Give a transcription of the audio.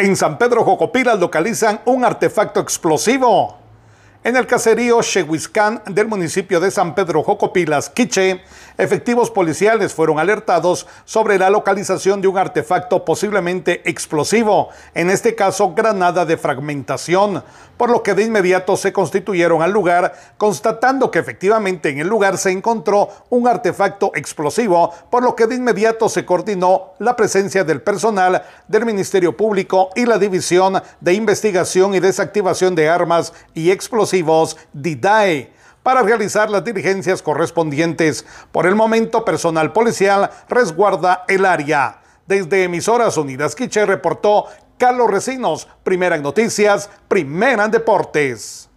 En San Pedro Jocopilas localizan un artefacto explosivo. En el caserío Chehuiscán del municipio de San Pedro Jocopilas, Quiche, efectivos policiales fueron alertados sobre la localización de un artefacto posiblemente explosivo, en este caso granada de fragmentación, por lo que de inmediato se constituyeron al lugar, constatando que efectivamente en el lugar se encontró un artefacto explosivo, por lo que de inmediato se coordinó la presencia del personal del Ministerio Público y la División de Investigación y Desactivación de Armas y Explosivos DIDAE para realizar las diligencias correspondientes. Por el momento, personal policial resguarda el área. Desde Emisoras Unidas Quiche reportó Carlos Recinos, primera en noticias, primera en deportes.